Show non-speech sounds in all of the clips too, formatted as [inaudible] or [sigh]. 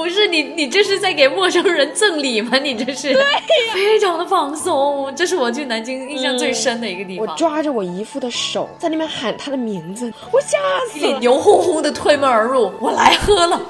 不是你，你这是在给陌生人赠礼吗？你这是，对，非常的放松。这是我去南京印象最深的一个地方。我抓着我姨父的手，在那边喊他的名字，我吓死了，牛哄哄的推门而入，我来喝了。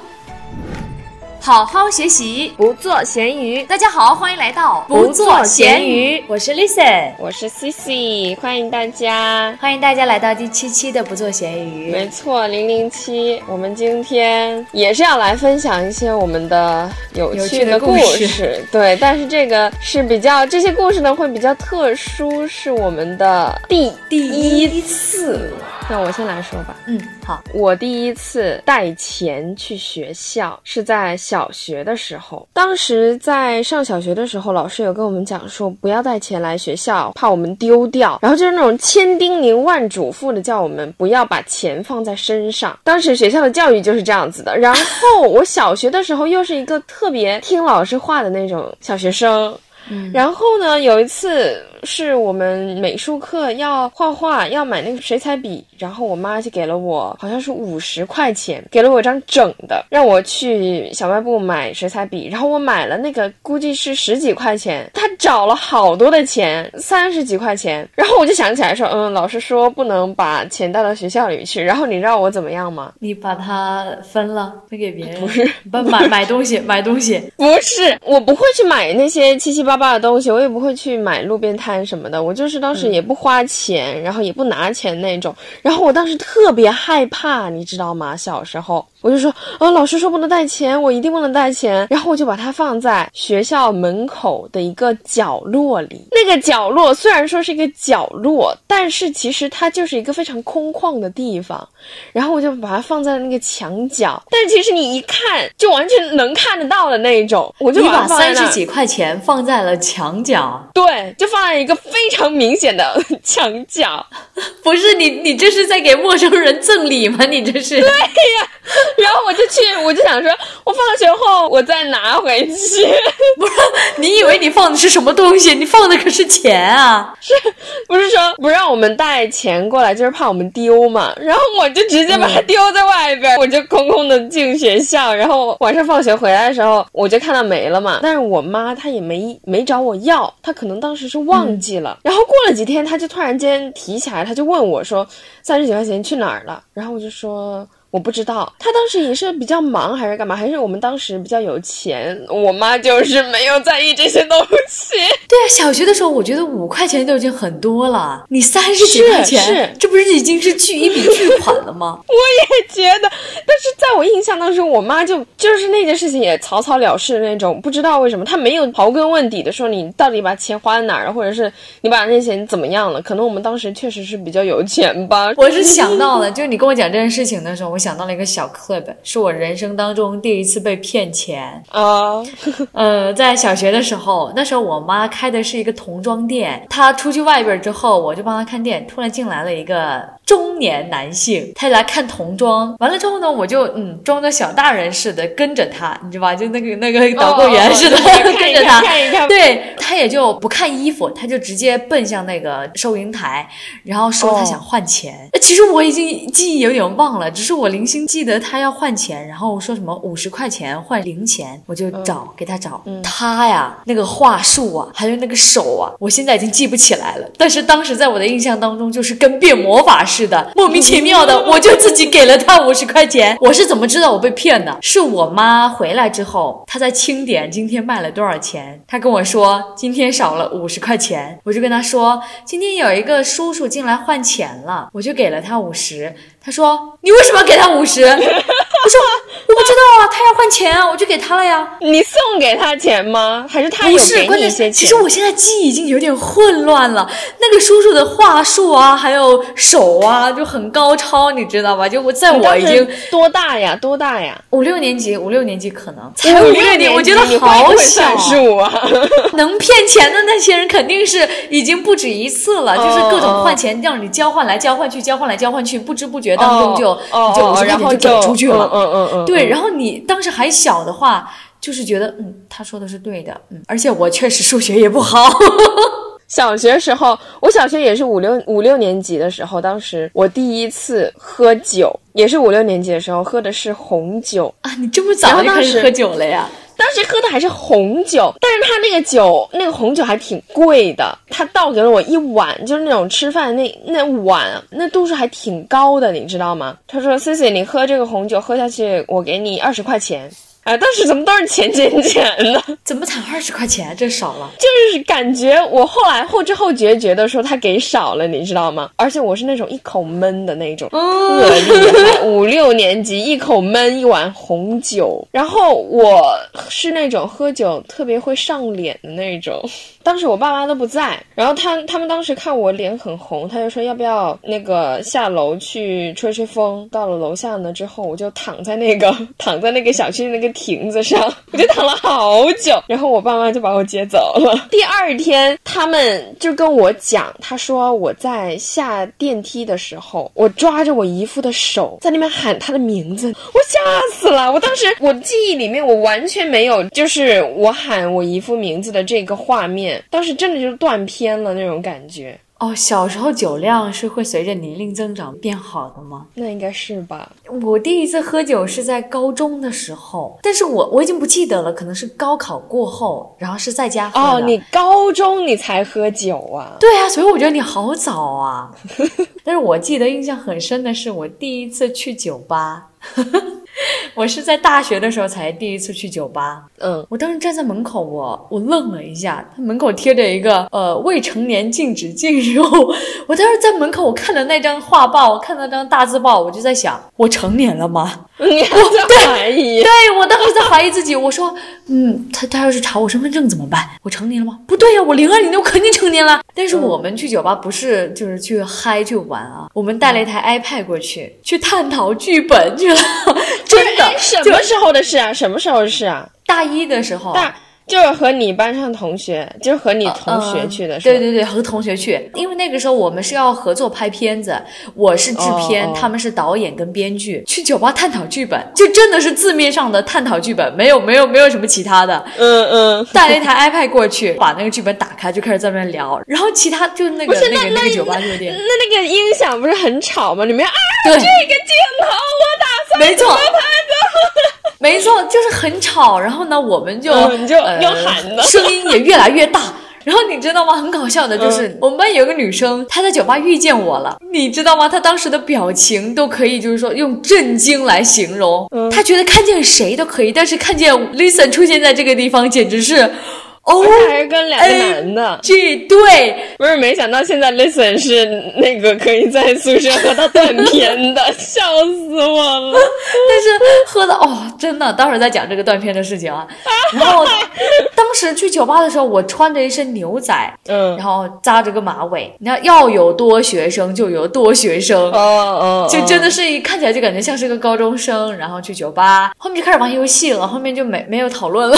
好好学习，不做咸鱼。大家好，欢迎来到不做咸鱼。我是 Lisa，我是 Cici，欢迎大家，欢迎大家来到第七期的不做咸鱼。没错，零零七。我们今天也是要来分享一些我们的有趣的故事。对，但是这个是比较这些故事呢会比较特殊，是我们的第第一次。那我先来说吧。嗯，好。我第一次带钱去学校是在小学的时候。当时在上小学的时候，老师有跟我们讲说，不要带钱来学校，怕我们丢掉。然后就是那种千叮咛万嘱咐的，叫我们不要把钱放在身上。当时学校的教育就是这样子的。然后我小学的时候又是一个特别听老师话的那种小学生。嗯。然后呢，有一次。是我们美术课要画画，要买那个水彩笔，然后我妈就给了我，好像是五十块钱，给了我一张整的，让我去小卖部买水彩笔。然后我买了那个，估计是十几块钱，她找了好多的钱，三十几块钱。然后我就想起来说，嗯，老师说不能把钱带到学校里去。然后你知道我怎么样吗？[laughs] 你把它分了，分给别人？不是，不买买东西，买东西？不是，我不会去买那些七七八八的东西，我也不会去买路边摊。什么的，我就是当时也不花钱，然后也不拿钱那种，然后我当时特别害怕，你知道吗？小时候。我就说，啊，老师说不能带钱，我一定不能带钱。然后我就把它放在学校门口的一个角落里。那个角落虽然说是一个角落，但是其实它就是一个非常空旷的地方。然后我就把它放在了那个墙角，但其实你一看就完全能看得到的那一种。我就把三十几块钱放在了墙角，对，就放在一个非常明显的墙角。[laughs] 不是你，你这是在给陌生人赠礼吗？你这是？对呀。然后我就去，我就想说，我放学后我再拿回去。[laughs] 不是，你以为你放的是什么东西？你放的可是钱啊！是，不是说不让我们带钱过来，就是怕我们丢嘛？然后我就直接把它丢在外边，我就空空的进学校。然后晚上放学回来的时候，我就看到没了嘛。但是我妈她也没没找我要，她可能当时是忘记了。然后过了几天，她就突然间提起来，她就问我说：“三十几块钱去哪儿了？”然后我就说。我不知道他当时也是比较忙还是干嘛，还是我们当时比较有钱，我妈就是没有在意这些东西。对啊，小学的时候我觉得五块钱就已经很多了，你三十几块钱，这不是已经是巨一笔巨款了吗？[laughs] 我也觉得，但是在我印象当中，我妈就就是那件事情也草草了事的那种，不知道为什么她没有刨根问底的说你到底把钱花在哪儿了，或者是你把那些钱怎么样了？可能我们当时确实是比较有钱吧。我是想到了，就是你跟我讲这件事情的时候，我。想到了一个小 clip，是我人生当中第一次被骗钱啊。[laughs] 呃，在小学的时候，那时候我妈开的是一个童装店，她出去外边之后，我就帮她看店，突然进来了一个。中年男性，他来看童装，完了之后呢，我就嗯装着小大人似的跟着他，你知道吧？就那个那个导购员似的 [laughs] 跟着他，对他也就不看衣服，他就直接奔向那个收银台，然后说他想换钱。其实我已经记忆有点忘了，只是我零星记得他要换钱，然后说什么五十块钱换零钱，我就找给他找他呀，那个话术啊，还有那个手啊，我现在已经记不起来了。但是当时在我的印象当中，就是跟变魔法似的。莫名其妙的，我就自己给了他五十块钱。我是怎么知道我被骗的？是我妈回来之后，她在清点今天卖了多少钱。她跟我说今天少了五十块钱，我就跟她说今天有一个叔叔进来换钱了，我就给了他五十。他说你为什么给他五十？我说我不知道啊，他要换钱啊，我就给他了呀。你送给他钱吗？还是他有给你一些钱？其实我现在记忆已经有点混乱了。那个叔叔的话术啊，还有手啊，就很高超，你知道吧？就我在我已经多大呀？多大呀？五六年级，五六年级可能 [laughs] 才五六年，我觉得好小啊！[laughs] 能骗钱的那些人肯定是已经不止一次了，就是各种换钱，让你交换来交换去，交换来交换去，不知不觉当中就就五十块钱就给出去了。嗯嗯嗯，对。然后你当时还小的话，就是觉得嗯，他说的是对的，嗯，而且我确实数学也不好。[laughs] 小学时候，我小学也是五六五六年级的时候，当时我第一次喝酒，也是五六年级的时候，喝的是红酒啊！你这么早就开始喝酒了呀？当时喝的还是红酒，但是他那个酒，那个红酒还挺贵的。他倒给了我一碗，就是那种吃饭那那碗，那度数还挺高的，你知道吗？他说：“C C，你喝这个红酒喝下去，我给你二十块钱。”哎，当时怎么都是钱钱钱的？[laughs] 怎么才二十块钱？这少了。[laughs] 就是感觉我后来后知后觉觉得说他给少了，你知道吗？而且我是那种一口闷的那种，特厉害。五六年级一口闷一碗红酒，然后我是那种喝酒特别会上脸的那种。当时我爸妈都不在，然后他他们当时看我脸很红，他就说要不要那个下楼去吹吹风。到了楼下呢之后，我就躺在那个 [laughs] 躺在那个小区那个。亭子上，[laughs] 我就躺了好久，然后我爸妈就把我接走了。[laughs] 第二天，他们就跟我讲，他说我在下电梯的时候，我抓着我姨夫的手在那边喊他的名字，我吓死了。我当时我记忆里面我完全没有，就是我喊我姨夫名字的这个画面，当时真的就是断片了那种感觉。哦，小时候酒量是会随着年龄增长变好的吗？那应该是吧。我第一次喝酒是在高中的时候，但是我我已经不记得了，可能是高考过后，然后是在家喝的。哦，你高中你才喝酒啊？对啊，所以我觉得你好早啊。[laughs] 但是我记得印象很深的是我第一次去酒吧。[laughs] [laughs] 我是在大学的时候才第一次去酒吧，嗯，我当时站在门口，我我愣了一下，他门口贴着一个呃未成年禁止进入，我当时在门口，我看了那张画报，我看到那张大字报，我就在想，我成年了吗？你还 [laughs] 在怀疑？对我当时在怀疑自己，我说，嗯，他他要是查我身份证怎么办？我成年了吗？不对呀，我零二年的，我肯定成年了。但是我们去酒吧不是就是去嗨去玩啊，我们带了一台 iPad 过去，去探讨剧本去了。真的？[laughs] 什么时候的事啊？什么时候的事啊？大一的时候。大。就是和你班上同学，就是和你同学去的，对对对，和同学去。因为那个时候我们是要合作拍片子，我是制片，他们是导演跟编剧。去酒吧探讨剧本，就真的是字面上的探讨剧本，没有没有没有什么其他的。嗯嗯。带了一台 iPad 过去，把那个剧本打开，就开始在那边聊。然后其他就那个那个那个酒吧就有点，那那个音响不是很吵吗？里面啊，这个镜头我打算没错。没错，就是很吵。然后呢，我们就你就要喊的，声音也越来越大。然后你知道吗？很搞笑的，就是我们班有个女生，她在酒吧遇见我了。你知道吗？她当时的表情都可以，就是说用震惊来形容。她觉得看见谁都可以，但是看见 Listen 出现在这个地方，简直是。哦，还是跟两个男的，这对，不是没想到现在 listen 是那个可以在宿舍喝到断片的，笑死我了。[laughs] 但是喝的哦，真的，待会儿再讲这个断片的事情啊。[laughs] 然后当时去酒吧的时候，我穿着一身牛仔，嗯，然后扎着个马尾，你看要有多学生就有多学生，哦哦，就真的是一看起来就感觉像是个高中生，然后去酒吧，后面就开始玩游戏了，后面就没没有讨论了，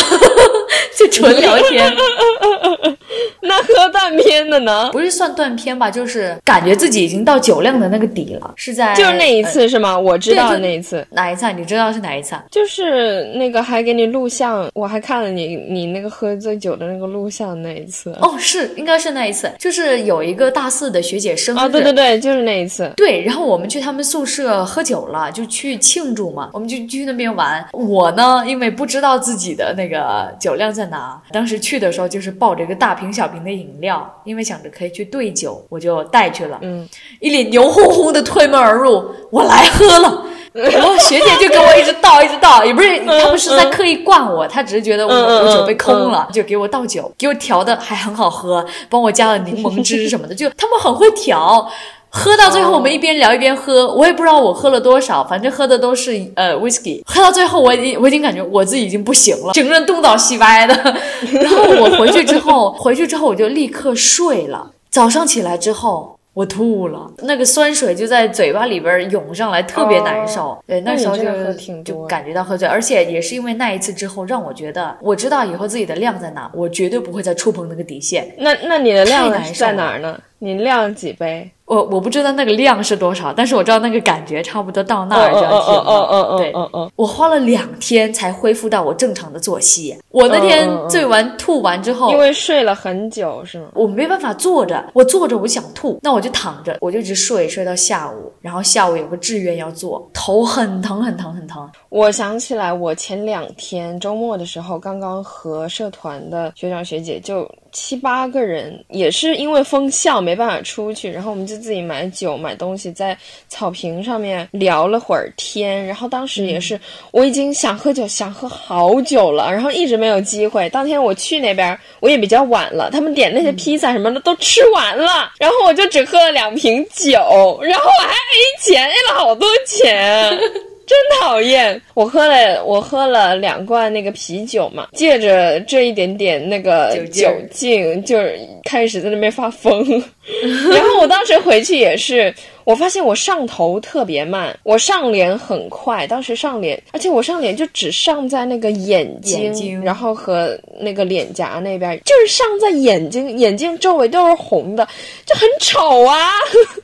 [laughs] 就纯聊天。[laughs] 那喝断片的呢？不是算断片吧，就是感觉自己已经到酒量的那个底了。是在就是那一次是吗？我知道那一次哪一次？你知道是哪一次？就是那个还给你录像，我还看了你你那个喝醉酒的那个录像那一次。哦，是应该是那一次，就是有一个大四的学姐生日。啊，对对对，就是那一次。对，然后我们去他们宿舍喝酒了，就去庆祝嘛，我们就去那边玩。我呢，因为不知道自己的那个酒量在哪，当时去的时候就是抱着一个大瓶小瓶的饮料，因为想着可以去兑酒，我就带去了。嗯，一脸牛哄哄的推门而入，我来喝了。[laughs] 然后学姐就给我一直倒，一直倒，也不是他们是在刻意灌我，他只是觉得我我酒杯空了，就给我倒酒，给我调的还很好喝，帮我加了柠檬汁什么的，就他们很会调。喝到最后，我们一边聊一边喝，我也不知道我喝了多少，反正喝的都是呃 whisky。喝到最后，我已经我已经感觉我自己已经不行了，整个人东倒西歪的。[laughs] 然后我回去之后，回去之后我就立刻睡了。早上起来之后，我吐了，那个酸水就在嘴巴里边涌上来，特别难受。对，那时候就挺就感觉到喝醉，而且也是因为那一次之后，让我觉得我知道以后自己的量在哪，我绝对不会再触碰那个底线。那那你的量在哪儿呢？你量几杯？我我不知道那个量是多少，但是我知道那个感觉差不多到那儿就要停了。对，我花了两天才恢复到我正常的作息。我那天醉完吐完之后，因为睡了很久是吗？我没办法坐着，我坐着我想吐，那我就躺着，我就一直睡睡到下午，然后下午有个志愿要做，头很疼很疼很疼。我想起来，我前两天周末的时候，刚刚和社团的学长学姐就。七八个人也是因为封校没办法出去，然后我们就自己买酒买东西，在草坪上面聊了会儿天。然后当时也是我已经想喝酒想喝好久了，然后一直没有机会。当天我去那边我也比较晚了，他们点那些披萨什么的都吃完了，然后我就只喝了两瓶酒，然后我还 A 钱 A 了好多钱。[laughs] 真讨厌！我喝了，我喝了两罐那个啤酒嘛，借着这一点点那个酒劲，就是开始在那边发疯。[laughs] 然后我当时回去也是。我发现我上头特别慢，我上脸很快。当时上脸，而且我上脸就只上在那个眼睛，然后和那个脸颊那边，就是上在眼睛，眼睛周围都是红的，就很丑啊。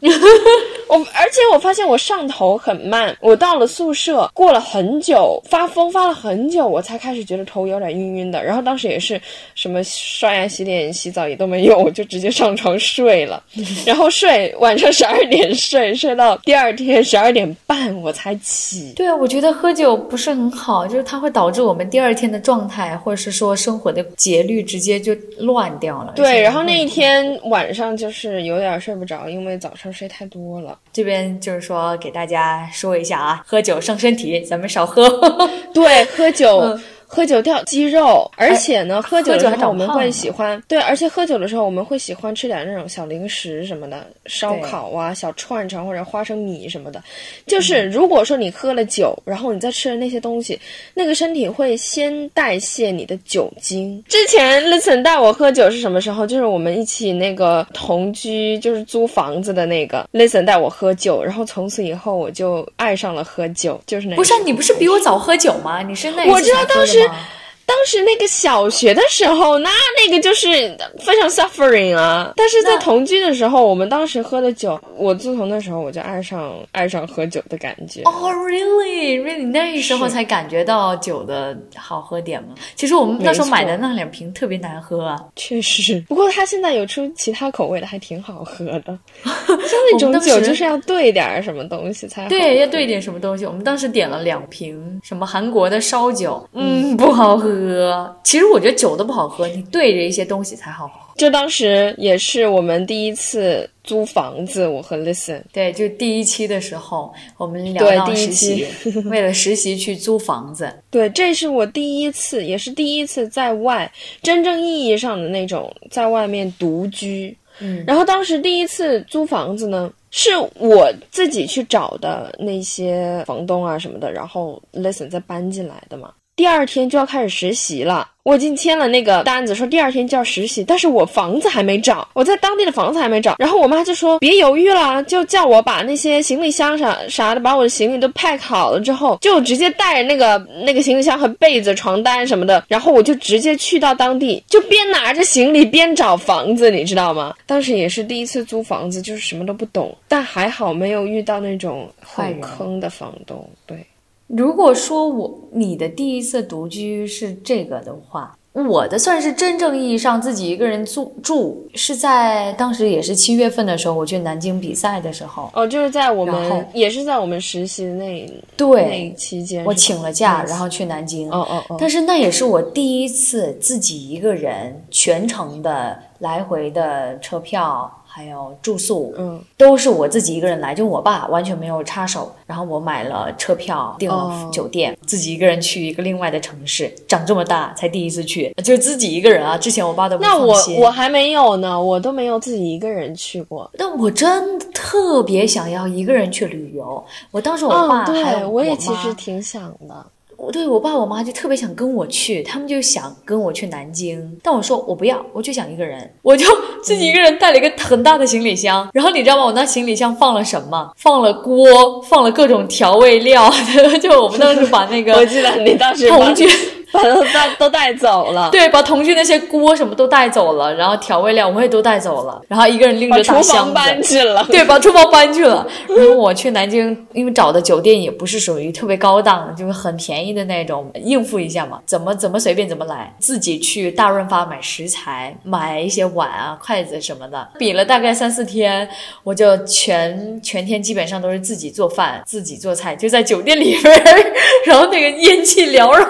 [laughs] 我而且我发现我上头很慢，我到了宿舍过了很久，发疯发了很久，我才开始觉得头有点晕晕的。然后当时也是什么刷牙、洗脸、洗澡也都没有，我就直接上床睡了，然后睡晚上十二点。睡睡到第二天十二点半我才起。对啊，我觉得喝酒不是很好，就是它会导致我们第二天的状态，或者是说生活的节律直接就乱掉了。对，然后那一天晚上就是有点睡不着，因为早上睡太多了。这边就是说给大家说一下啊，喝酒伤身体，咱们少喝。[laughs] 对，喝酒。喝酒掉肌肉，而且呢，喝酒的时候我们会喜欢对，而且喝酒的时候我们会喜欢吃点那种小零食什么的，烧烤啊、小串串或者花生米什么的。就是如果说你喝了酒，然后你再吃了那些东西，那个身体会先代谢你的酒精。之前 Listen 带我喝酒是什么时候？就是我们一起那个同居，就是租房子的那个 Listen 带我喝酒，然后从此以后我就爱上了喝酒，就是那。不是你不是比我早喝酒吗？你是那我知道当时。实。当时那个小学的时候，那那个就是非常 suffering 啊。但是在同居的时候，我们当时喝的酒，我自从那时候我就爱上爱上喝酒的感觉。哦，really，really，那时候才感觉到酒的好喝点吗？其实我们那时候买的那两瓶特别难喝啊。确实，不过他现在有出其他口味的，还挺好喝的。[laughs] 像那种酒就是要兑点什么东西才好。对，要兑点什么东西。我们当时点了两瓶什么韩国的烧酒，嗯，不好喝。喝，其实我觉得酒都不好喝，你对着一些东西才好喝。就当时也是我们第一次租房子，我和 Listen，对，就第一期的时候，我们聊到实习，[laughs] 为了实习去租房子。对，这是我第一次，也是第一次在外真正意义上的那种在外面独居。嗯，然后当时第一次租房子呢，是我自己去找的那些房东啊什么的，然后 Listen 再搬进来的嘛。第二天就要开始实习了，我已经签了那个单子，说第二天就要实习，但是我房子还没找，我在当地的房子还没找。然后我妈就说别犹豫了，就叫我把那些行李箱啥啥的，把我的行李都 pack 好了之后，就直接带着那个那个行李箱和被子、床单什么的，然后我就直接去到当地，就边拿着行李边找房子，你知道吗？当时也是第一次租房子，就是什么都不懂，但还好没有遇到那种很坑的房东，对。如果说我你的第一次独居是这个的话，我的算是真正意义上自己一个人住住，是在当时也是七月份的时候，我去南京比赛的时候。哦，就是在我们也是在我们实习的那对那期间，我请了假，然后去南京。哦哦哦！但是那也是我第一次自己一个人全程的来回的车票。还有住宿，嗯，都是我自己一个人来，就我爸完全没有插手。然后我买了车票，订了酒店，自己一个人去一个另外的城市。长这么大才第一次去，就是自己一个人啊。之前我爸都不那我我还没有呢，我都没有自己一个人去过。但我真的特别想要一个人去旅游。我当时我爸还有我也其实挺想的。我对我爸我妈就特别想跟我去，他们就想跟我去南京，但我说我不要，我就想一个人，我就自己一个人带了一个很大的行李箱，然后你知道吗？我那行李箱放了什么？放了锅，放了各种调味料，[laughs] 就我们当时把那个我记得你当时同居 [laughs] 把都带都带走了，对，把同居那些锅什么都带走了，然后调味料我也都带走了，然后一个人拎着大箱子搬去了，对，把厨房搬去了。然后我去南京，因为找的酒店也不是属于特别高档，就是很便宜的那种，应付一下嘛，怎么怎么随便怎么来，自己去大润发买食材，买一些碗啊、筷子什么的，比了大概三四天，我就全全天基本上都是自己做饭、自己做菜，就在酒店里边，[laughs] 然后那个烟气缭绕，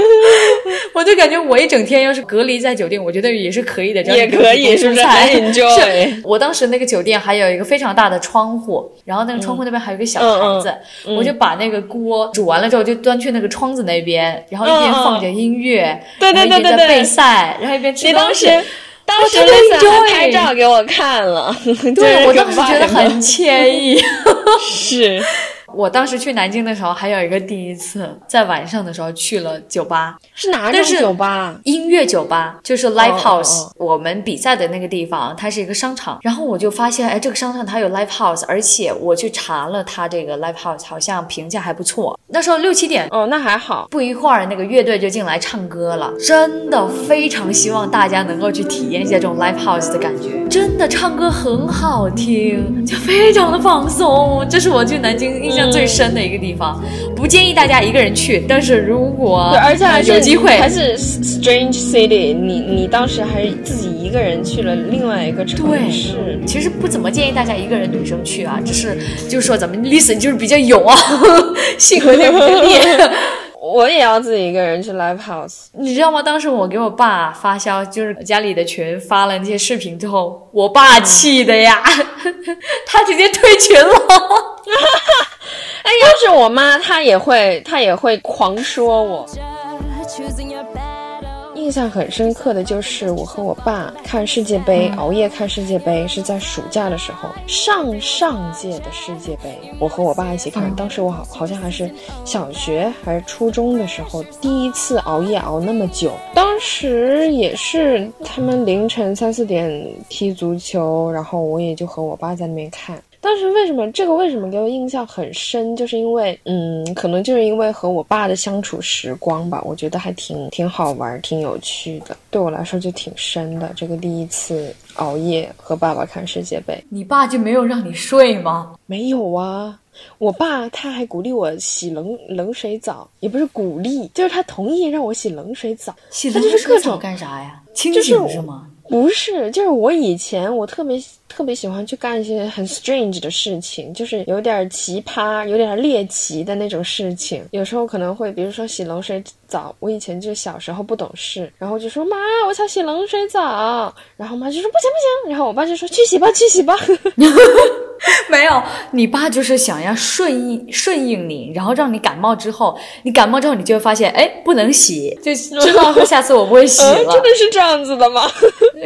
[laughs] 我就感觉我一整天要是隔离在酒店，我觉得也是可以的，也可以，是不是？[laughs] 是，我当时那个酒店还有一个非常大的窗户，然后那个窗户那边还有一个小台子，我就把那个锅煮完了之后就端去那个窗子那边，然后一边放着音乐，对对对对对，备赛，然后一边吃东西。当时还拍照给我看了，对我当时觉得很 [laughs] 惬意，是。我当时去南京的时候，还有一个第一次，在晚上的时候去了酒吧，是哪种酒吧？音乐酒吧，就是 live house。我们比赛的那个地方，它是一个商场。然后我就发现，哎，这个商场它有 live house，而且我去查了它这个 live house，好像评价还不错。那时候六七点，哦，那还好。不一会儿，那个乐队就进来唱歌了，真的非常希望大家能够去体验一下这种 live house 的感觉。真的唱歌很好听，就非常的放松。这是我去南京印象。最深的一个地方，不建议大家一个人去。但是如果而且还是有机会，还是 strange city，你你当时还是自己一个人去了另外一个城市。其实不怎么建议大家一个人女生去啊，只是就是说咱们 listen 就是比较勇啊，性格烈烈。[laughs] 我也要自己一个人去 live house，你知道吗？当时我给我爸发消，就是家里的群发了那些视频之后，我爸气的呀，[laughs] 他直接退群了。[laughs] 哎，要是我妈，她也会，她也会狂说我。印象很深刻的就是我和我爸看世界杯，熬夜看世界杯，是在暑假的时候，上上届的世界杯，我和我爸一起看。当时我好好像还是小学还是初中的时候，第一次熬夜熬那么久。当时也是他们凌晨三四点踢足球，然后我也就和我爸在那边看。当时为什么这个为什么给我印象很深？就是因为，嗯，可能就是因为和我爸的相处时光吧，我觉得还挺挺好玩，挺有趣的。对我来说就挺深的。这个第一次熬夜和爸爸看世界杯，你爸就没有让你睡吗？没有啊，我爸他还鼓励我洗冷冷水澡，也不是鼓励，就是他同意让我洗冷水澡。洗冷水澡干啥呀？清醒是吗？不是，就是我以前我特别特别喜欢去干一些很 strange 的事情，就是有点奇葩、有点猎奇的那种事情。有时候可能会，比如说洗冷水澡。我以前就小时候不懂事，然后就说妈，我想洗冷水澡。然后妈就说不行不行。然后我爸就说去洗吧去洗吧。[laughs] 没有，你爸就是想要顺应顺应你，然后让你感冒之后，你感冒之后你就会发现，哎，不能洗，就知道下次我不会洗了。真的是这样子的吗？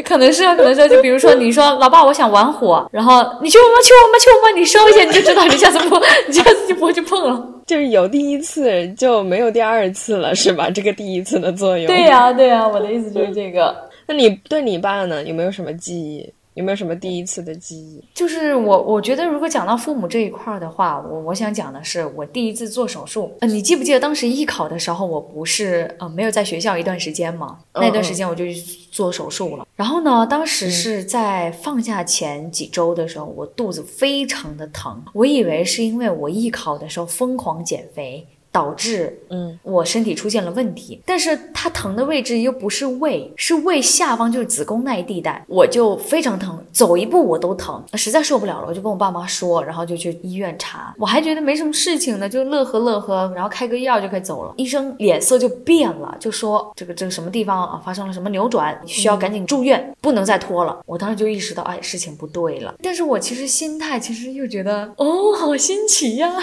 可能是啊，可能是。就比如说，你说老爸，我想玩火，然后你去我妈，去我妈，去我妈，你烧一下，你就知道，你下次不，你下次就不会去碰了。就是有第一次就没有第二次了，是吧？这个第一次的作用。对呀，对呀，我的意思就是这个。[laughs] 那你对你爸呢，有没有什么记忆？有没有什么第一次的记忆？就是我，我觉得如果讲到父母这一块儿的话，我我想讲的是我第一次做手术。呃，你记不记得当时艺考的时候，我不是呃没有在学校一段时间吗？那段时间我就去做手术了。然后呢，当时是在放假前几周的时候，我肚子非常的疼，我以为是因为我艺考的时候疯狂减肥。导致嗯，我身体出现了问题，但是它疼的位置又不是胃，是胃下方，就是子宫那一地带，我就非常疼，走一步我都疼，实在受不了了，我就跟我爸妈说，然后就去医院查，我还觉得没什么事情呢，就乐呵乐呵，然后开个药就可以走了。医生脸色就变了，就说这个这个什么地方啊发生了什么扭转，需要赶紧住院，不能再拖了。我当时就意识到，哎，事情不对了。但是我其实心态其实又觉得，哦，好新奇呀。[laughs]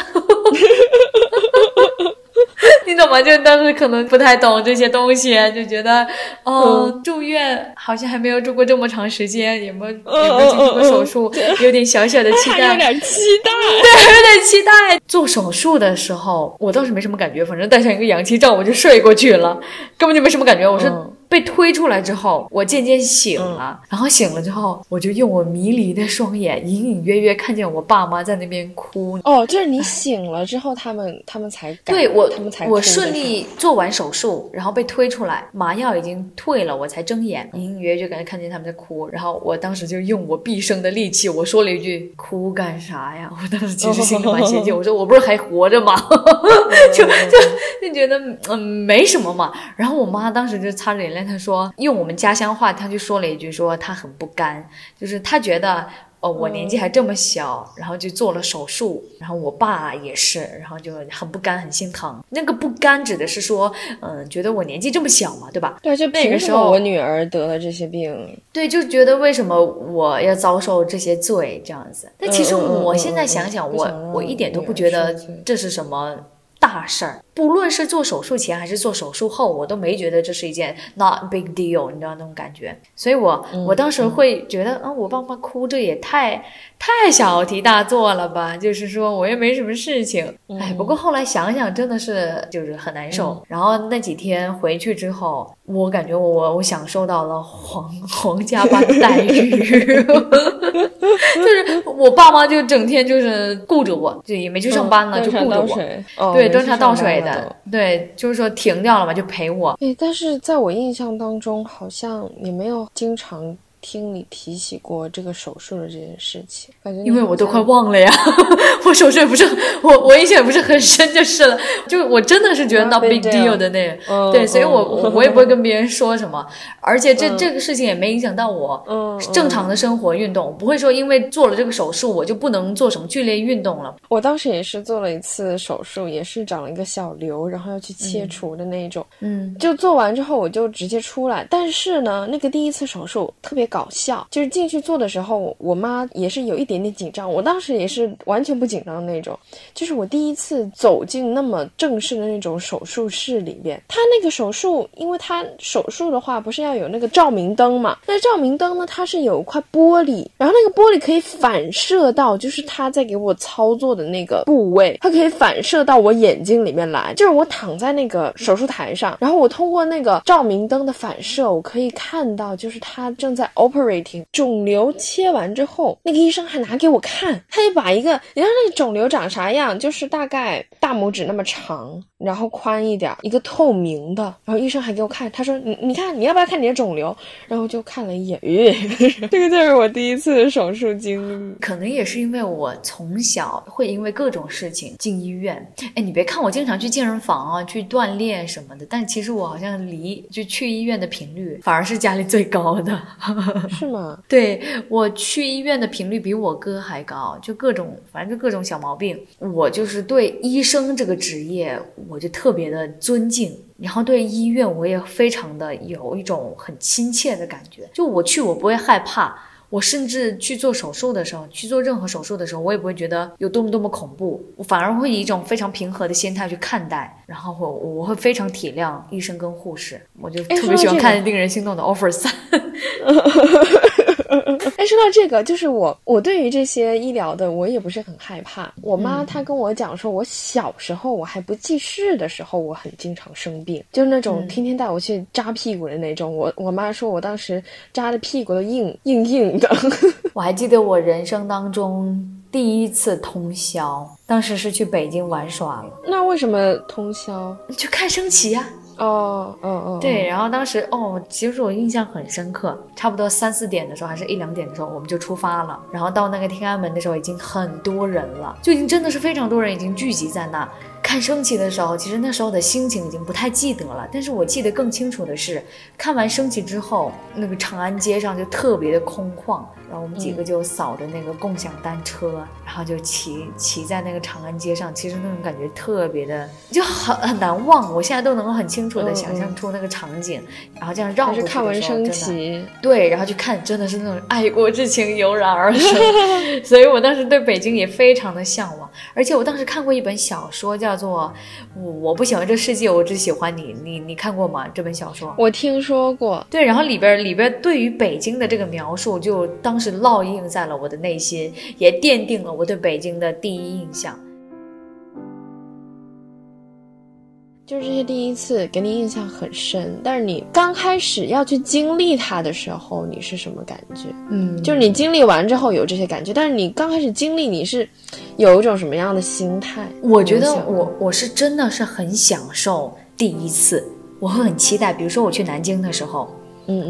你怎么？就当时可能不太懂这些东西，就觉得，哦，住院好像还没有住过这么长时间，也没有有没有进行过手术，有点小小的期待，有点期待，[laughs] 对，有点期待。做手术的时候，我倒是没什么感觉，反正戴上一个氧气罩我就睡过去了，根本就没什么感觉。我是。被推出来之后，我渐渐醒了，然后醒了之后，我就用我迷离的双眼，隐隐约约看见我爸妈在那边哭。哦，就是你醒了之后，他们他们才对我，他们才我顺利做完手术，然后被推出来，麻药已经退了，我才睁眼，隐隐约约就感觉看见他们在哭。然后我当时就用我毕生的力气，我说了一句：“哭干啥呀？”我当时其实心里蛮泄气，我说：“我不是还活着吗？” [laughs] 就就就觉得嗯没什么嘛。然后我妈当时就擦着眼泪，她说用我们家乡话，他就说了一句，说他很不甘，就是他觉得。哦，我年纪还这么小，然后就做了手术，然后我爸也是，然后就很不甘，很心疼。那个不甘指的是说，嗯，觉得我年纪这么小嘛，对吧？对，就那个时候我女儿得了这些病，对，就觉得为什么我要遭受这些罪这样子？但其实我现在想想，我我一点都不觉得这是什么大事儿。不论是做手术前还是做手术后，我都没觉得这是一件 not big deal，你知道那种感觉。所以，我我当时会觉得，嗯，我爸妈哭，这也太太小题大做了吧？就是说我又没什么事情。哎，不过后来想想，真的是就是很难受。然后那几天回去之后，我感觉我我享受到了皇 [laughs] 皇家般的待遇，[laughs] 就是我爸妈就整天就是顾着我，就也没去上班了，就顾着我，对，端茶倒水。的对，就是说停掉了嘛，就陪我。哎，但是在我印象当中，好像也没有经常。听你提起过这个手术的这件事情，感觉因为我都快忘了呀，[laughs] 我手术也不是我我印象也不是很深就是了，就我真的是觉得 not big deal 的那，对，所以我我也不会跟别人说什么，而且这这个事情也没影响到我正常的生活运动，不会说因为做了这个手术我就不能做什么剧烈运动了。我当时也是做了一次手术，也是长了一个小瘤，然后要去切除的那种，嗯，就做完之后我就直接出来，但是呢，那个第一次手术特别。搞笑，就是进去做的时候，我妈也是有一点点紧张，我当时也是完全不紧张的那种。就是我第一次走进那么正式的那种手术室里边，他那个手术，因为他手术的话不是要有那个照明灯嘛？那照明灯呢，它是有一块玻璃，然后那个玻璃可以反射到，就是他在给我操作的那个部位，它可以反射到我眼睛里面来。就是我躺在那个手术台上，然后我通过那个照明灯的反射，我可以看到，就是他正在。Operating 肿瘤切完之后，那个医生还拿给我看，他就把一个，你知道那个肿瘤长啥样？就是大概大拇指那么长。然后宽一点，一个透明的。然后医生还给我看，他说：“你你看，你要不要看你的肿瘤？”然后就看了一眼，[laughs] 这个就是我第一次手术经历。可能也是因为我从小会因为各种事情进医院。哎，你别看我经常去健身房啊，去锻炼什么的，但其实我好像离就去医院的频率反而是家里最高的，[laughs] 是吗？对我去医院的频率比我哥还高，就各种反正就各种小毛病。我就是对医生这个职业。我就特别的尊敬，然后对医院我也非常的有一种很亲切的感觉。就我去，我不会害怕，我甚至去做手术的时候，去做任何手术的时候，我也不会觉得有多么多么恐怖，我反而会以一种非常平和的心态去看待。然后我我会非常体谅医生跟护士，我就特别喜欢看令人心动的 offer 三。[laughs] [laughs] 哎，说到这个，就是我，我对于这些医疗的，我也不是很害怕。我妈她跟我讲说，我小时候我还不记事的时候，我很经常生病，就是那种天天带我去扎屁股的那种。我我妈说我当时扎的屁股都硬硬硬的。[laughs] 我还记得我人生当中第一次通宵，当时是去北京玩耍了。那为什么通宵？去看升旗呀。哦哦哦，对，然后当时哦，其实我印象很深刻，差不多三四点的时候，还是一两点的时候，我们就出发了。然后到那个天安门的时候，已经很多人了，就已经真的是非常多人已经聚集在那看升旗的时候。其实那时候的心情已经不太记得了，但是我记得更清楚的是，看完升旗之后，那个长安街上就特别的空旷。然后我们几个就扫着那个共享单车，然后就骑骑在那个长安街上，其实那种感觉特别的就很很难忘。我现在都能够很清楚的想象出那个场景，然后这样绕过去的时候，对，然后去看，真的是那种爱国之情油然而生。[laughs] 所以我当时对北京也非常的向往，而且我当时看过一本小说，叫做《我我不喜欢这世界，我只喜欢你》，你你看过吗？这本小说我听说过。对，然后里边里边对于北京的这个描述，就当。是烙印在了我的内心，也奠定了我对北京的第一印象。就是这些第一次给你印象很深，但是你刚开始要去经历它的时候，你是什么感觉？嗯，就是你经历完之后有这些感觉，但是你刚开始经历，你是有一种什么样的心态？我觉得我我是真的是很享受第一次，我会很期待。比如说我去南京的时候，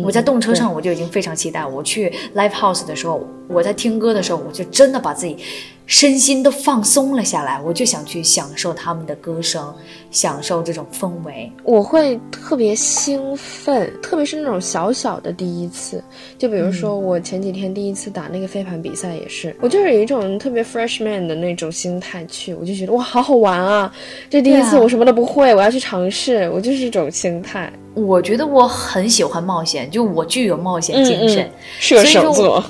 我在动车上我就已经非常期待。我去 live house 的时候，我在听歌的时候，我就真的把自己身心都放松了下来，我就想去享受他们的歌声，享受这种氛围。我会特别兴奋，特别是那种小小的第一次，就比如说我前几天第一次打那个飞盘比赛也是，我就是有一种特别 freshman 的那种心态去，我就觉得哇，好好玩啊！这第一次我什么都不会，我要去尝试，我就是这种心态。我觉得我很喜欢冒险，就我具有冒险精神。射手座，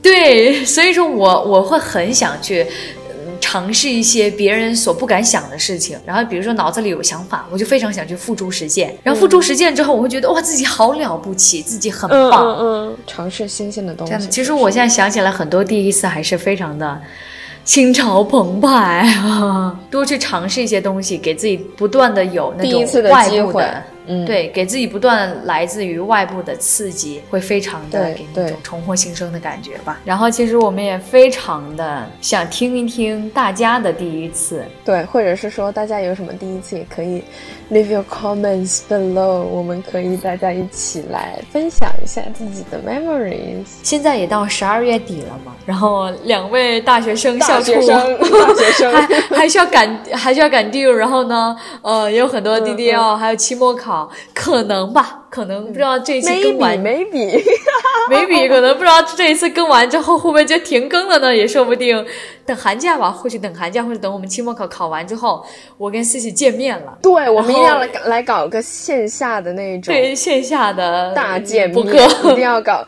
对，所以说我我会很想去。嗯尝试一些别人所不敢想的事情，然后比如说脑子里有想法，我就非常想去付诸实践。然后付诸实践之后，我会觉得哇，自己好了不起，自己很嗯棒。嗯嗯，尝试新鲜的东西。其实我现在想起来，很多第一次还是非常的 [laughs] 心潮澎湃啊！[laughs] 多去尝试一些东西，给自己不断的有那种第一次的外机会部的，嗯，对，给自己不断来自于外部的刺激，会非常的对给你一种重获新生的感觉吧。然后，其实我们也非常的想听一听大家的第一次。对，或者是说大家有什么第一次，也可以 leave your comments below，我们可以大家一起来分享一下自己的 memories。现在也到十二月底了嘛，然后两位大学生校大畜学生，[laughs] 大学生，还还需要赶，还需要赶 due，然后呢，呃，也有很多嗯 DDL，、还有期末考，可能吧，可能不知道这一期更完 maybe，maybe [laughs] 可能不知道这一次更完之后会不会就停更了呢？也说不定。等寒假吧，或许等寒假或者等我们期末考考完之后，我跟思琪见面了，对，我们一定要来来搞个线下的那种对线下的大见面，[laughs] 一定要搞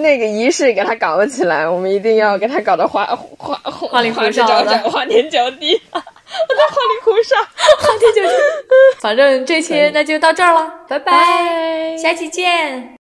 那个仪式，给它搞了起来。我们一定要给它搞得花花花花里胡哨的花花天酒地。我在花里胡哨。反正这 [laughs] 期那就到这儿了，拜拜，拜下期见。